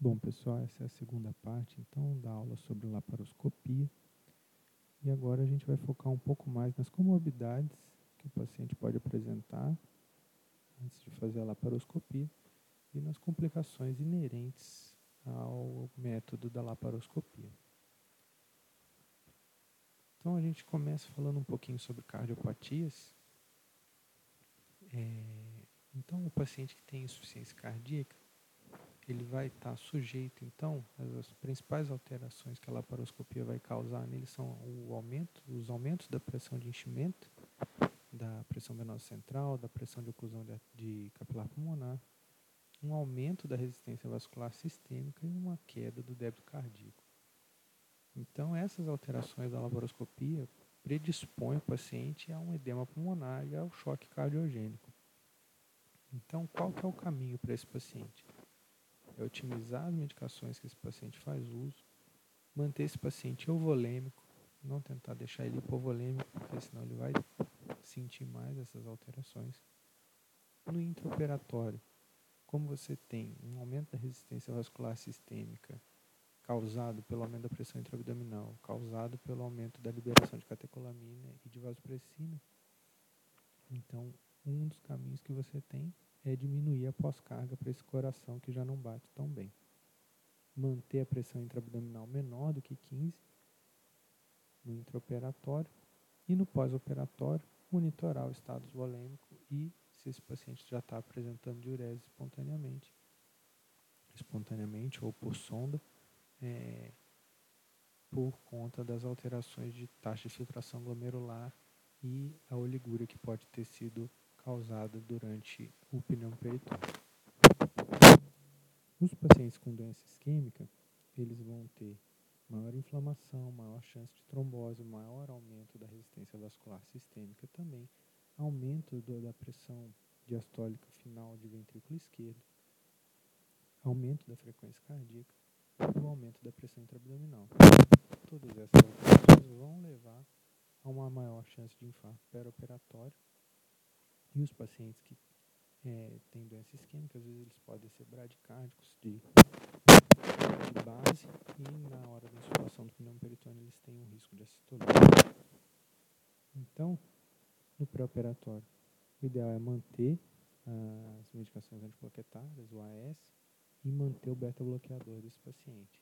Bom, pessoal, essa é a segunda parte, então, da aula sobre laparoscopia. E agora a gente vai focar um pouco mais nas comorbidades que o paciente pode apresentar antes de fazer a laparoscopia e nas complicações inerentes ao método da laparoscopia. Então a gente começa falando um pouquinho sobre cardiopatias. É, então o paciente que tem insuficiência cardíaca ele vai estar tá sujeito, então, as principais alterações que a laparoscopia vai causar nele são o aumento, os aumentos da pressão de enchimento, da pressão venosa central, da pressão de oclusão de, de capilar pulmonar, um aumento da resistência vascular sistêmica e uma queda do débito cardíaco. Então, essas alterações da laparoscopia predispõem o paciente a um edema pulmonar e ao choque cardiogênico. Então, qual que é o caminho para esse paciente? É otimizar as medicações que esse paciente faz uso, manter esse paciente euvolêmico, não tentar deixar ele hipovolêmico, porque senão ele vai sentir mais essas alterações. No intraoperatório, como você tem um aumento da resistência vascular sistêmica causado pelo aumento da pressão intraabdominal, causado pelo aumento da liberação de catecolamina e de vasopressina, então um dos caminhos que você tem é diminuir a pós-carga para esse coração que já não bate tão bem. Manter a pressão intraabdominal menor do que 15 no intraoperatório e no pós-operatório monitorar o estado volêmico e se esse paciente já está apresentando diurese espontaneamente, espontaneamente ou por sonda, é, por conta das alterações de taxa de filtração glomerular e a oligúria que pode ter sido causada durante o pneumoperitônio. Os pacientes com doença isquêmica, eles vão ter maior inflamação, maior chance de trombose, maior aumento da resistência vascular sistêmica também, aumento da pressão diastólica final de ventrículo esquerdo, aumento da frequência cardíaca e o aumento da pressão intraabdominal. Todas essas alterações vão levar a uma maior chance de infarto perioperatório e os pacientes que é, têm doença isquêmica, às vezes eles podem ser bradicárdicos de, de base e na hora da insuflação do pneu peritônio eles têm um risco de acetolise. Então, no pré-operatório, o ideal é manter as medicações antiplaquetárias, o AS, e manter o beta-bloqueador desse paciente,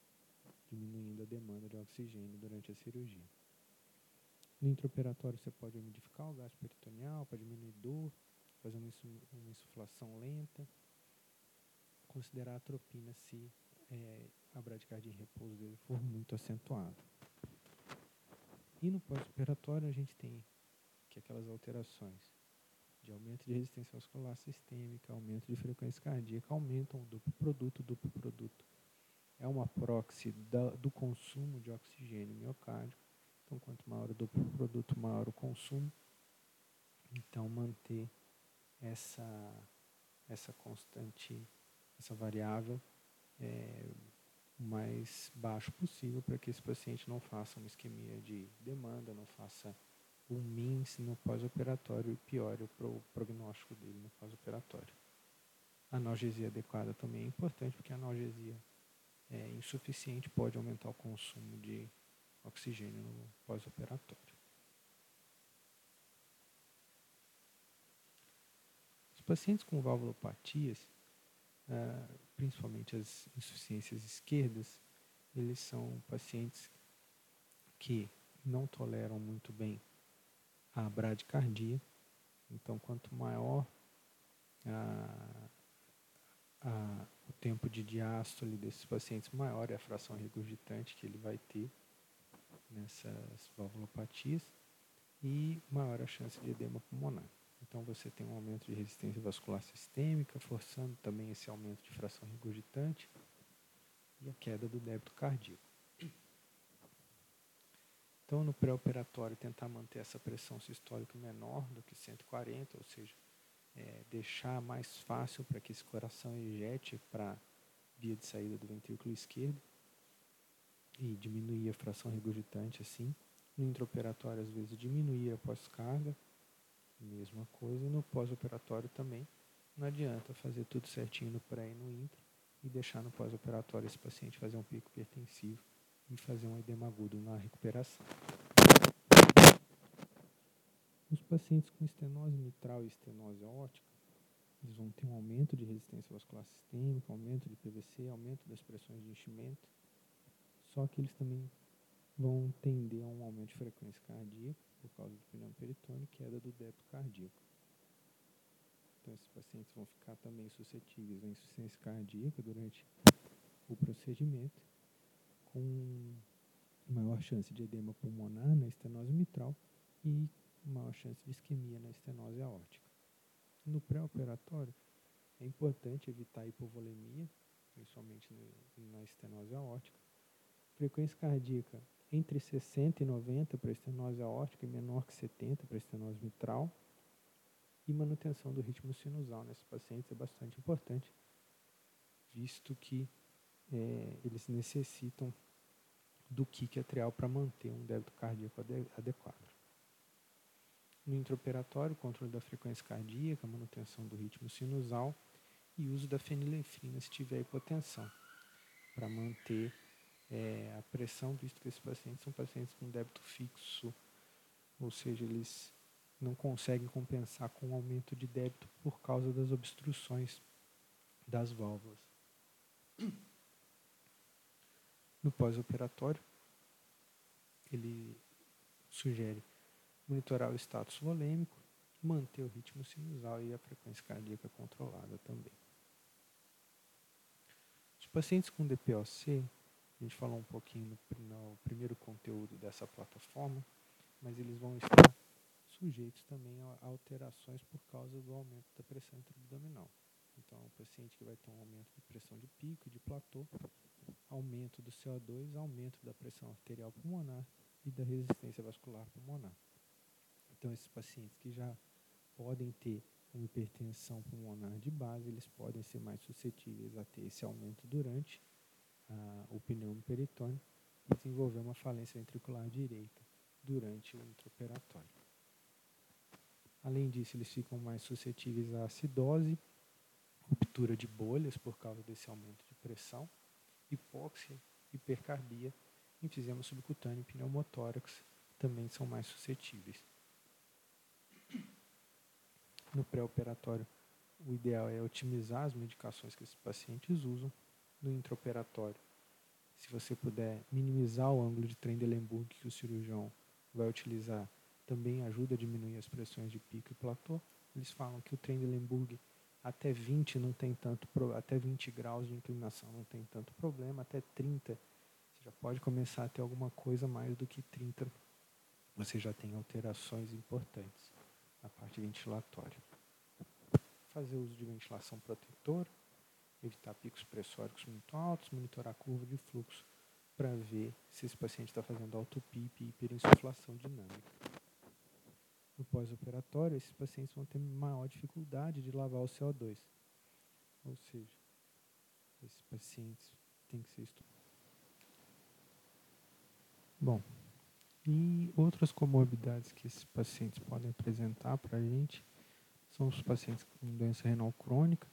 diminuindo a demanda de oxigênio durante a cirurgia. No intraoperatório você pode umidificar o gasto peritoneal para diminuir dor, fazer uma, uma insuflação lenta, considerar a atropina se é, a bradicardia em repouso dele for muito acentuada. E no pós-operatório a gente tem que aquelas alterações de aumento de resistência vascular sistêmica, aumento de frequência cardíaca, aumentam o duplo produto. O duplo produto é uma proxy da, do consumo de oxigênio miocárdico então, quanto maior o produto, maior o consumo. Então, manter essa, essa constante, essa variável é, o mais baixo possível para que esse paciente não faça uma isquemia de demanda, não faça um MINS no pós-operatório e piore o prognóstico dele no pós-operatório. A analgesia adequada também é importante, porque a analgesia é, insuficiente pode aumentar o consumo de oxigênio no pós-operatório. Os pacientes com valvulopatias, ah, principalmente as insuficiências esquerdas, eles são pacientes que não toleram muito bem a bradicardia. Então, quanto maior a, a, o tempo de diástole desses pacientes, maior é a fração regurgitante que ele vai ter nessas valvulopatias e maior a chance de edema pulmonar. Então você tem um aumento de resistência vascular sistêmica, forçando também esse aumento de fração regurgitante e a queda do débito cardíaco. Então, no pré-operatório, tentar manter essa pressão sistólica menor do que 140, ou seja, é, deixar mais fácil para que esse coração ejete para via de saída do ventrículo esquerdo e diminuir a fração regurgitante assim. No intraoperatório, às vezes, diminuir a pós-carga, mesma coisa. No pós-operatório também, não adianta fazer tudo certinho no pré e no intra e deixar no pós-operatório esse paciente fazer um pico hipertensivo e fazer um edema agudo na recuperação. Os pacientes com estenose mitral e estenose aórtica, eles vão ter um aumento de resistência vascular sistêmica, aumento de PVC, aumento das pressões de enchimento, só que eles também vão tender a um aumento de frequência cardíaca por causa do pneu peritônio e queda do débito cardíaco. Então, esses pacientes vão ficar também suscetíveis à insuficiência cardíaca durante o procedimento, com maior chance de edema pulmonar na estenose mitral e maior chance de isquemia na estenose aórtica. No pré-operatório, é importante evitar a hipovolemia, principalmente na estenose aórtica. Frequência cardíaca entre 60 e 90 para estenose aórtica e menor que 70 para estenose mitral e manutenção do ritmo sinusal nesses pacientes é bastante importante, visto que é, eles necessitam do kick atrial para manter um débito cardíaco adequado. No intraoperatório, controle da frequência cardíaca, manutenção do ritmo sinusal e uso da fenilefrina se tiver hipotensão, para manter é, a pressão, visto que esses pacientes são pacientes com débito fixo, ou seja, eles não conseguem compensar com o aumento de débito por causa das obstruções das válvulas. No pós-operatório, ele sugere monitorar o status volêmico, manter o ritmo sinusal e a frequência cardíaca controlada também. Os pacientes com DPOC, a gente falou um pouquinho no, no primeiro conteúdo dessa plataforma, mas eles vão estar sujeitos também a alterações por causa do aumento da pressão intraabdominal. Então, o paciente que vai ter um aumento de pressão de pico, de platô, aumento do CO2, aumento da pressão arterial pulmonar e da resistência vascular pulmonar. Então, esses pacientes que já podem ter uma hipertensão pulmonar de base, eles podem ser mais suscetíveis a ter esse aumento durante o pneumo peritônio e desenvolver uma falência ventricular direita durante o intraoperatório. Além disso, eles ficam mais suscetíveis à acidose, ruptura de bolhas por causa desse aumento de pressão, hipóxia, hipercarbia, enfisema subcutâneo e pneumotórax também são mais suscetíveis. No pré-operatório, o ideal é otimizar as medicações que esses pacientes usam. No intraoperatório, se você puder minimizar o ângulo de Trendelenburg que o cirurgião vai utilizar também ajuda a diminuir as pressões de pico e platô. Eles falam que o Trendelenburg até 20 não tem tanto até 20 graus de inclinação não tem tanto problema, até 30 você já pode começar a ter alguma coisa mais do que 30 você já tem alterações importantes na parte ventilatória. Fazer uso de ventilação protetora, evitar picos pressóricos muito altos, monitorar a curva de fluxo para ver se esse paciente está fazendo autopipe e hiperinsuflação dinâmica no pós-operatório, esses pacientes vão ter maior dificuldade de lavar o CO2. Ou seja, esses pacientes têm que ser estudados. Bom, e outras comorbidades que esses pacientes podem apresentar para a gente são os pacientes com doença renal crônica,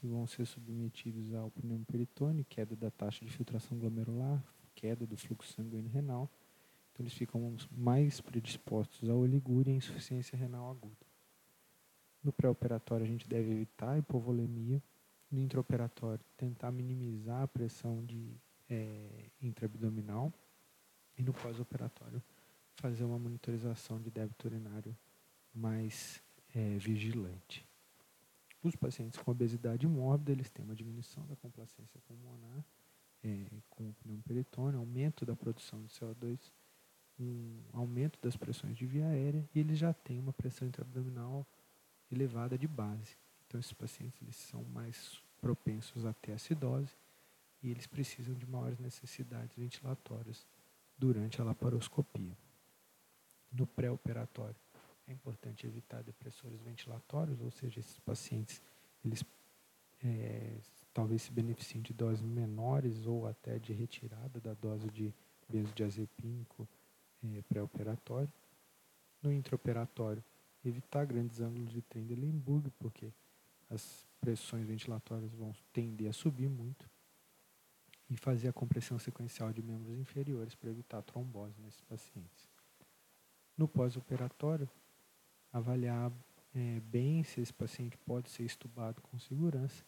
que vão ser submetidos ao pneumo peritônio, queda da taxa de filtração glomerular, queda do fluxo sanguíneo renal, então, eles ficam mais predispostos à oligúria e insuficiência renal aguda. No pré-operatório, a gente deve evitar a hipovolemia. No intraoperatório, tentar minimizar a pressão de é, intraabdominal. E no pós-operatório, fazer uma monitorização de débito urinário mais é, vigilante. Os pacientes com obesidade mórbida, eles têm uma diminuição da complacência pulmonar é, com o pneumo peritônio, aumento da produção de CO2 um aumento das pressões de via aérea e eles já têm uma pressão intraabdominal elevada de base. Então, esses pacientes eles são mais propensos a ter acidose e eles precisam de maiores necessidades ventilatórias durante a laparoscopia. No pré-operatório, é importante evitar depressores ventilatórios, ou seja, esses pacientes eles é, talvez se beneficiem de doses menores ou até de retirada da dose de benzodiazepínico é, pré-operatório. No intraoperatório, evitar grandes ângulos de Trendelenburg, porque as pressões ventilatórias vão tender a subir muito. e fazer a compressão sequencial de membros inferiores para evitar trombose nesses pacientes. No pós-operatório, avaliar é, bem se esse paciente pode ser estubado com segurança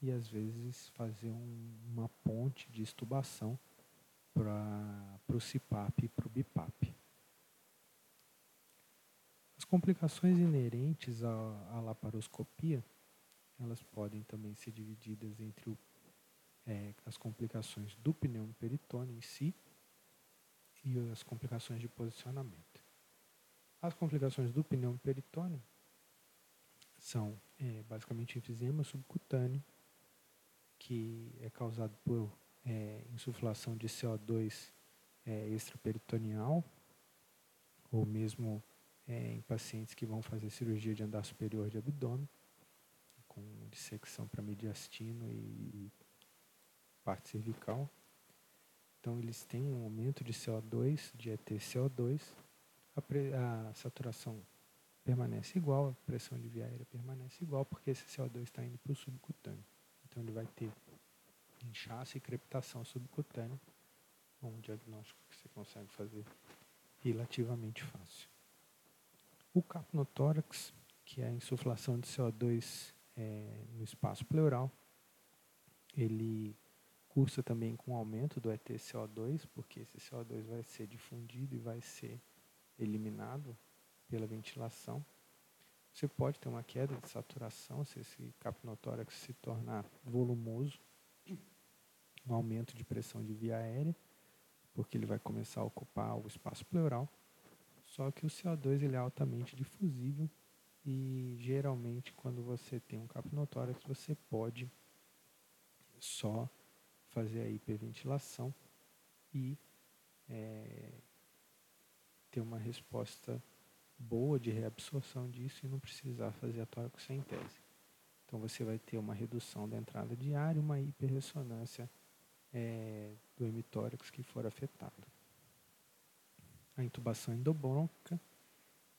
e às vezes fazer um, uma ponte de estubação para o CIPAP e para o BIPAP. As complicações inerentes à, à laparoscopia, elas podem também ser divididas entre o, é, as complicações do pneumoperitônio em si e as complicações de posicionamento. As complicações do pneumoperitônio são é, basicamente enfisema subcutâneo, que é causado por é, insuflação de CO2 é, extraperitoneal, ou mesmo é, em pacientes que vão fazer cirurgia de andar superior de abdômen, com dissecção para mediastino e parte cervical. Então, eles têm um aumento de CO2, de ETCO2, a, a saturação permanece igual, a pressão de via aérea permanece igual, porque esse CO2 está indo para o subcutâneo. Então, ele vai ter inchaço e crepitação subcutânea, um diagnóstico que você consegue fazer relativamente fácil. O capnotórax, que é a insuflação de CO2 é, no espaço pleural, ele cursa também com o aumento do ETCO2, porque esse CO2 vai ser difundido e vai ser eliminado pela ventilação. Você pode ter uma queda de saturação se esse capnotórax se tornar volumoso, um aumento de pressão de via aérea, porque ele vai começar a ocupar o espaço pleural. Só que o CO2 ele é altamente difusível e geralmente quando você tem um capnotórax você pode só fazer a hiperventilação e é, ter uma resposta boa de reabsorção disso e não precisar fazer a toracocentese. Então você vai ter uma redução da entrada e uma hiperressonância é, do hemitórax que for afetado. A intubação endobronca,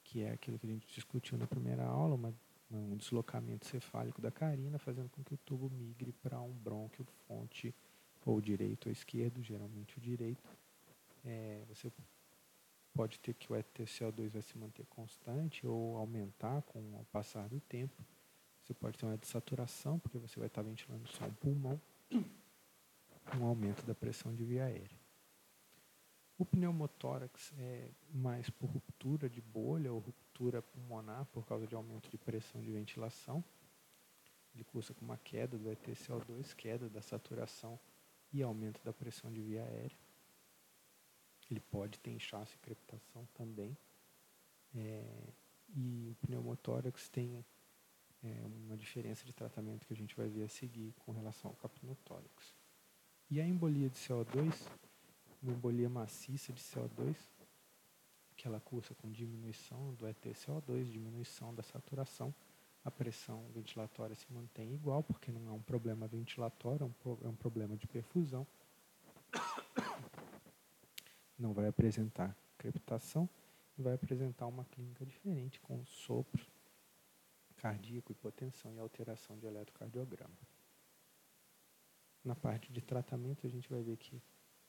que é aquilo que a gente discutiu na primeira aula, uma, um deslocamento cefálico da carina, fazendo com que o tubo migre para um brônquio fonte ou direito ou esquerdo, geralmente o direito. É, você pode ter que o ETCO2 vai se manter constante ou aumentar com o passar do tempo. Você pode ter uma desaturação, porque você vai estar ventilando só o pulmão, um aumento da pressão de via aérea. O pneumotórax é mais por ruptura de bolha ou ruptura pulmonar por causa de aumento de pressão de ventilação. Ele cursa com uma queda do ETCO2, queda da saturação e aumento da pressão de via aérea. Ele pode ter inchaço e crepitação também. É, e o pneumotórax tem é, uma diferença de tratamento que a gente vai ver a seguir com relação ao capnotórax. E a embolia de CO2, uma embolia maciça de CO2, que ela cursa com diminuição do ETCO2, diminuição da saturação, a pressão ventilatória se mantém igual, porque não é um problema ventilatório, é um, é um problema de perfusão não vai apresentar crepitação e vai apresentar uma clínica diferente com sopro cardíaco, hipotensão e alteração de eletrocardiograma. Na parte de tratamento a gente vai ver que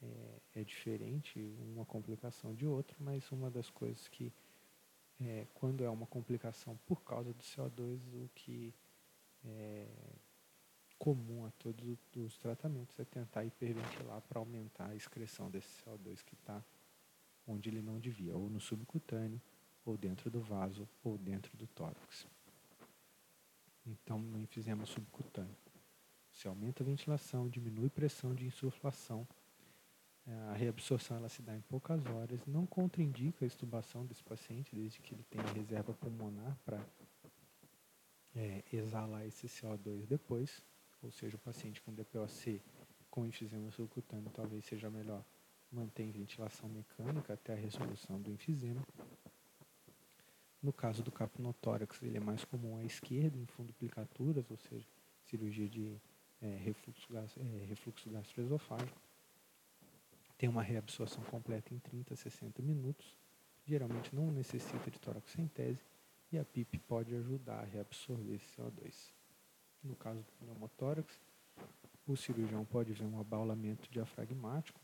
é, é diferente uma complicação de outra, mas uma das coisas que é, quando é uma complicação por causa do CO2, o que é comum a todos os tratamentos é tentar hiperventilar para aumentar a excreção desse CO2 que está onde ele não devia, ou no subcutâneo, ou dentro do vaso, ou dentro do tórax. Então, no enfisema subcutâneo, se aumenta a ventilação, diminui pressão de insuflação, é, a reabsorção ela se dá em poucas horas, não contraindica a extubação desse paciente, desde que ele tenha reserva pulmonar para é, exalar esse CO2 depois, ou seja, o paciente com DPOC com enfisema subcutâneo talvez seja melhor manter ventilação mecânica até a resolução do enfisema. No caso do capnotórax, ele é mais comum à esquerda, em funduplicaturas, ou seja, cirurgia de é, refluxo, é, refluxo gastroesofágico. Tem uma reabsorção completa em 30 a 60 minutos. Geralmente não necessita de toracocentese e a PIP pode ajudar a reabsorver esse CO2 no caso do pneumotórax, o cirurgião pode ver um abaulamento diafragmático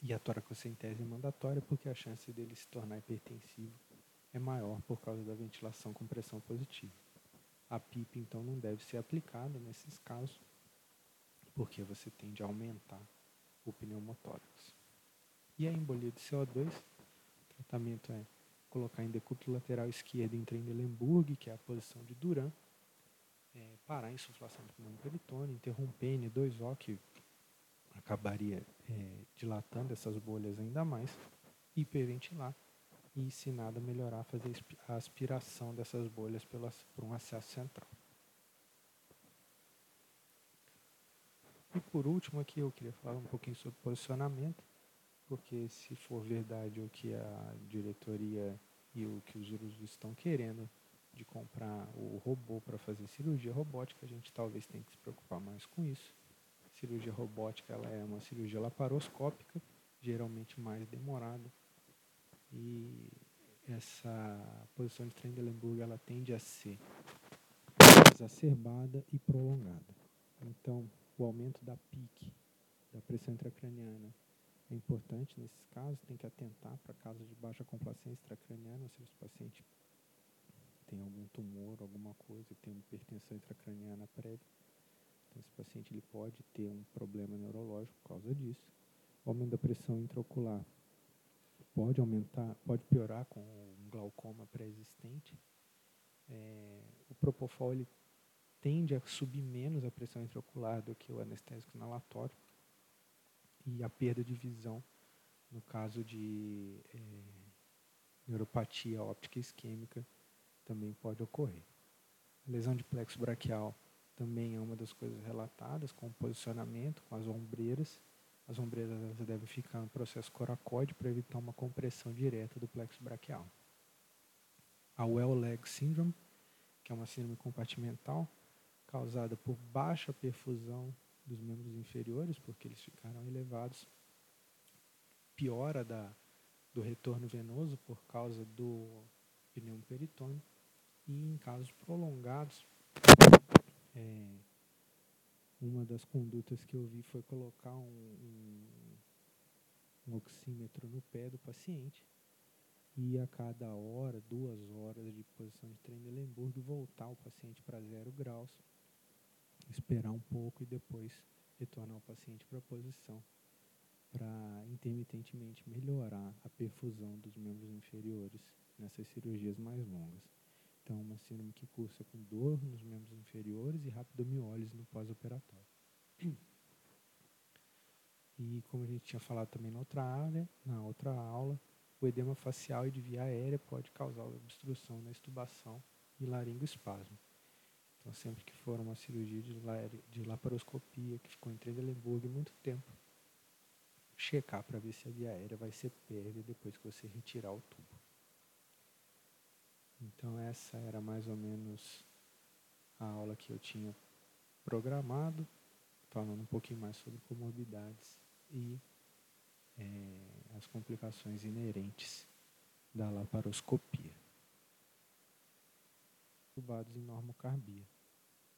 e a toracocentese é mandatória porque a chance dele se tornar hipertensivo é maior por causa da ventilação com pressão positiva. A PIP, então, não deve ser aplicada nesses casos, porque você tende a aumentar o pneumotórax. E a embolia de CO2, o tratamento é colocar em decúbito lateral esquerdo em Trendelenburg, que é a posição de Duran, é, parar a insuflação do pulmão peritônio, interromper N2O, que acabaria é, dilatando essas bolhas ainda mais, hiperventilar e, se nada melhorar, fazer a aspiração dessas bolhas pelas, por um acesso central. E por último aqui eu queria falar um pouquinho sobre posicionamento, porque se for verdade o que a diretoria e o que os ursos estão querendo de comprar o robô para fazer cirurgia robótica, a gente talvez tenha que se preocupar mais com isso. Cirurgia robótica ela é uma cirurgia laparoscópica, geralmente mais demorada, e essa posição de Trendelenburg ela tende a ser exacerbada e prolongada. Então, o aumento da PIC, da pressão intracraniana, é importante nesses casos, tem que atentar para casos de baixa complacência intracraniana, ou seja, se o paciente tem algum tumor, alguma coisa, tem uma hipertensão intracraniana prévia. Então, esse paciente ele pode ter um problema neurológico por causa disso. O aumento da pressão intraocular pode aumentar, pode piorar com um glaucoma pré-existente. É, o propofol ele tende a subir menos a pressão intraocular do que o anestésico inalatório e a perda de visão no caso de é, neuropatia óptica isquêmica também pode ocorrer. A lesão de plexo braquial também é uma das coisas relatadas com o posicionamento, com as ombreiras as ombreiras devem ficar no processo coracoide para evitar uma compressão direta do plexo braquial. A well leg syndrome, que é uma síndrome compartimental causada por baixa perfusão dos membros inferiores, porque eles ficaram elevados, piora da, do retorno venoso por causa do pneumo peritônio e em casos prolongados é, uma das condutas que eu vi foi colocar um, um, um oxímetro no pé do paciente e a cada hora, duas horas de posição de Trendelenburg, voltar o paciente para zero graus, esperar um pouco e depois retornar o paciente para a posição, para intermitentemente melhorar a perfusão dos membros inferiores nessas cirurgias mais longas. Então, uma síndrome que cursa com dor nos membros inferiores e rapdomiólise no pós-operatório. E como a gente tinha falado também na outra área, na outra aula, o edema facial e de via aérea pode causar obstrução na estubação e laringoespasmo. Então, sempre que for uma cirurgia de, de laparoscopia que ficou em Trendelenburg muito tempo, checar para ver se a via aérea vai ser pérvia depois que você retirar o tubo. Então essa era mais ou menos a aula que eu tinha programado, falando um pouquinho mais sobre comorbidades e é, as complicações inerentes da laparoscopia. Tubados em normocarbia.